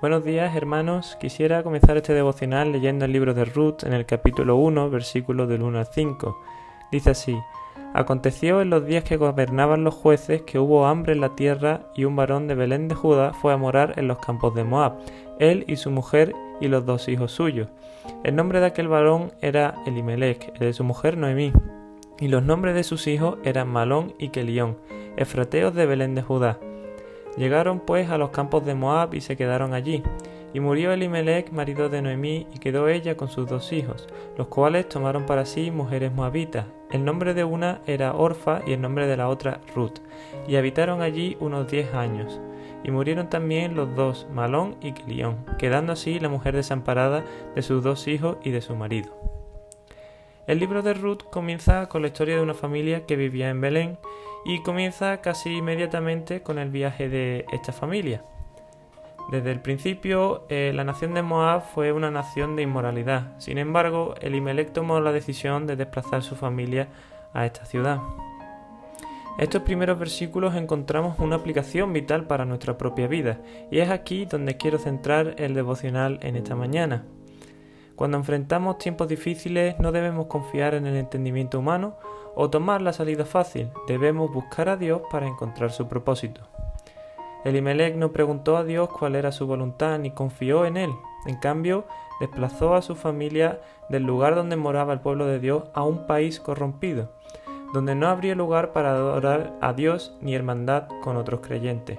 Buenos días hermanos, quisiera comenzar este devocional leyendo el libro de Ruth en el capítulo 1, versículos del 1 al 5. Dice así, Aconteció en los días que gobernaban los jueces que hubo hambre en la tierra y un varón de Belén de Judá fue a morar en los campos de Moab, él y su mujer y los dos hijos suyos. El nombre de aquel varón era Elimelech, el de su mujer Noemí, y los nombres de sus hijos eran Malón y Kelión, efrateos de Belén de Judá. Llegaron pues a los campos de Moab y se quedaron allí. Y murió Elimelech, marido de Noemí, y quedó ella con sus dos hijos, los cuales tomaron para sí mujeres moabitas. El nombre de una era Orfa y el nombre de la otra Ruth, y habitaron allí unos diez años. Y murieron también los dos, Malón y Kilión, quedando así la mujer desamparada de sus dos hijos y de su marido. El libro de Ruth comienza con la historia de una familia que vivía en Belén y comienza casi inmediatamente con el viaje de esta familia. Desde el principio, eh, la nación de Moab fue una nación de inmoralidad. Sin embargo, Elimelech tomó la decisión de desplazar su familia a esta ciudad. Estos primeros versículos encontramos una aplicación vital para nuestra propia vida, y es aquí donde quiero centrar el devocional en esta mañana. Cuando enfrentamos tiempos difíciles no debemos confiar en el entendimiento humano o tomar la salida fácil, debemos buscar a Dios para encontrar su propósito. Elimelech no preguntó a Dios cuál era su voluntad ni confió en él. En cambio, desplazó a su familia del lugar donde moraba el pueblo de Dios a un país corrompido, donde no habría lugar para adorar a Dios ni hermandad con otros creyentes.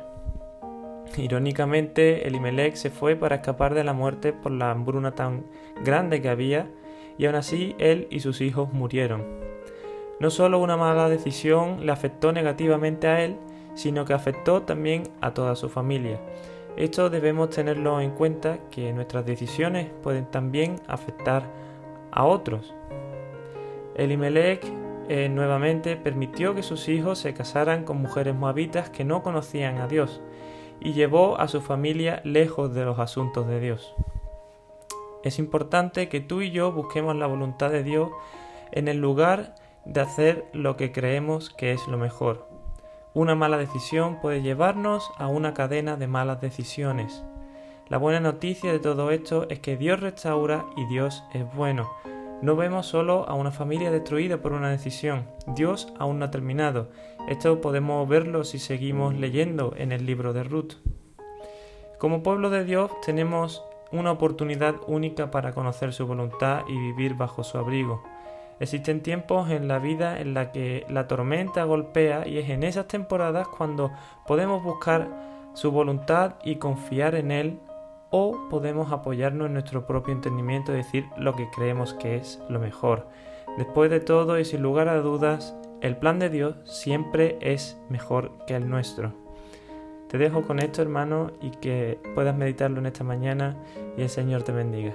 Irónicamente, Elimelech se fue para escapar de la muerte por la hambruna tan grande que había, y aún así él y sus hijos murieron. No solo una mala decisión le afectó negativamente a él, sino que afectó también a toda su familia. Esto debemos tenerlo en cuenta que nuestras decisiones pueden también afectar a otros. Elimelech eh, nuevamente permitió que sus hijos se casaran con mujeres moabitas que no conocían a Dios y llevó a su familia lejos de los asuntos de Dios. Es importante que tú y yo busquemos la voluntad de Dios en el lugar de hacer lo que creemos que es lo mejor. Una mala decisión puede llevarnos a una cadena de malas decisiones. La buena noticia de todo esto es que Dios restaura y Dios es bueno. No vemos solo a una familia destruida por una decisión. Dios aún no ha terminado. Esto podemos verlo si seguimos leyendo en el libro de Ruth. Como pueblo de Dios tenemos una oportunidad única para conocer su voluntad y vivir bajo su abrigo. Existen tiempos en la vida en la que la tormenta golpea y es en esas temporadas cuando podemos buscar su voluntad y confiar en Él o podemos apoyarnos en nuestro propio entendimiento y decir lo que creemos que es lo mejor. Después de todo y sin lugar a dudas, el plan de Dios siempre es mejor que el nuestro. Te dejo con esto, hermano, y que puedas meditarlo en esta mañana y el Señor te bendiga.